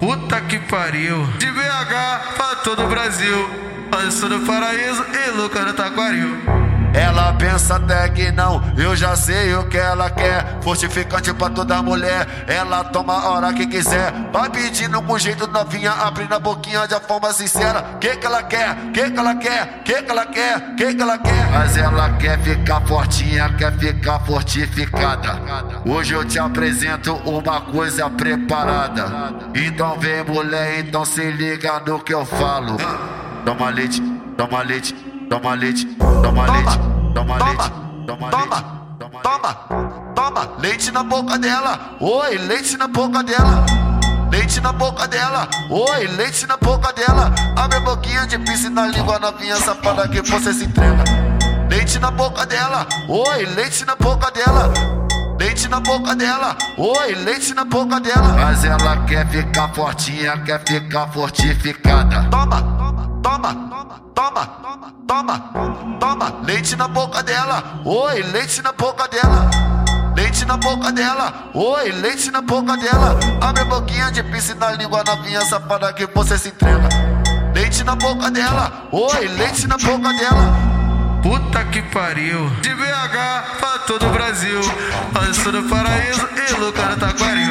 Puta que pariu. De BH pra todo o Brasil. Sou do paraíso e Luca no Taquaril. Ela pensa até que não, eu já sei o que ela quer. Fortificante pra toda mulher, ela toma a hora que quiser. Vai pedindo com jeito novinha, abrindo a boquinha de forma sincera. Que que ela quer? Que que ela quer? Que que ela quer? Que que ela quer? Mas ela quer ficar fortinha, quer ficar fortificada. Hoje eu te apresento uma coisa preparada. Então vem mulher, então se liga no que eu falo. Toma leite, toma leite, toma leite, toma leite, toma leite, toma leite. Toma, toma, toma, leite na boca dela. Oi, leite na boca dela. Leite na boca dela. Oi, leite na boca dela. Abre a boquinha de piscina, língua novinha safada que você se entrega. Leite na boca dela. Oi, leite na boca dela. Leite na boca dela, oi, leite na boca dela. Mas ela quer ficar fortinha, quer ficar fortificada. Toma, toma, toma, toma, toma, leite na boca dela, oi, leite na boca dela. Leite na boca dela, oi, leite na boca dela. Abre a boquinha de piscina, língua novinha safada que você se entrega. Leite na boca dela, oi, leite na boca dela. Puta que pariu. De BH pra todo o Brasil. Sou do paraíso e Luca no Taquaril.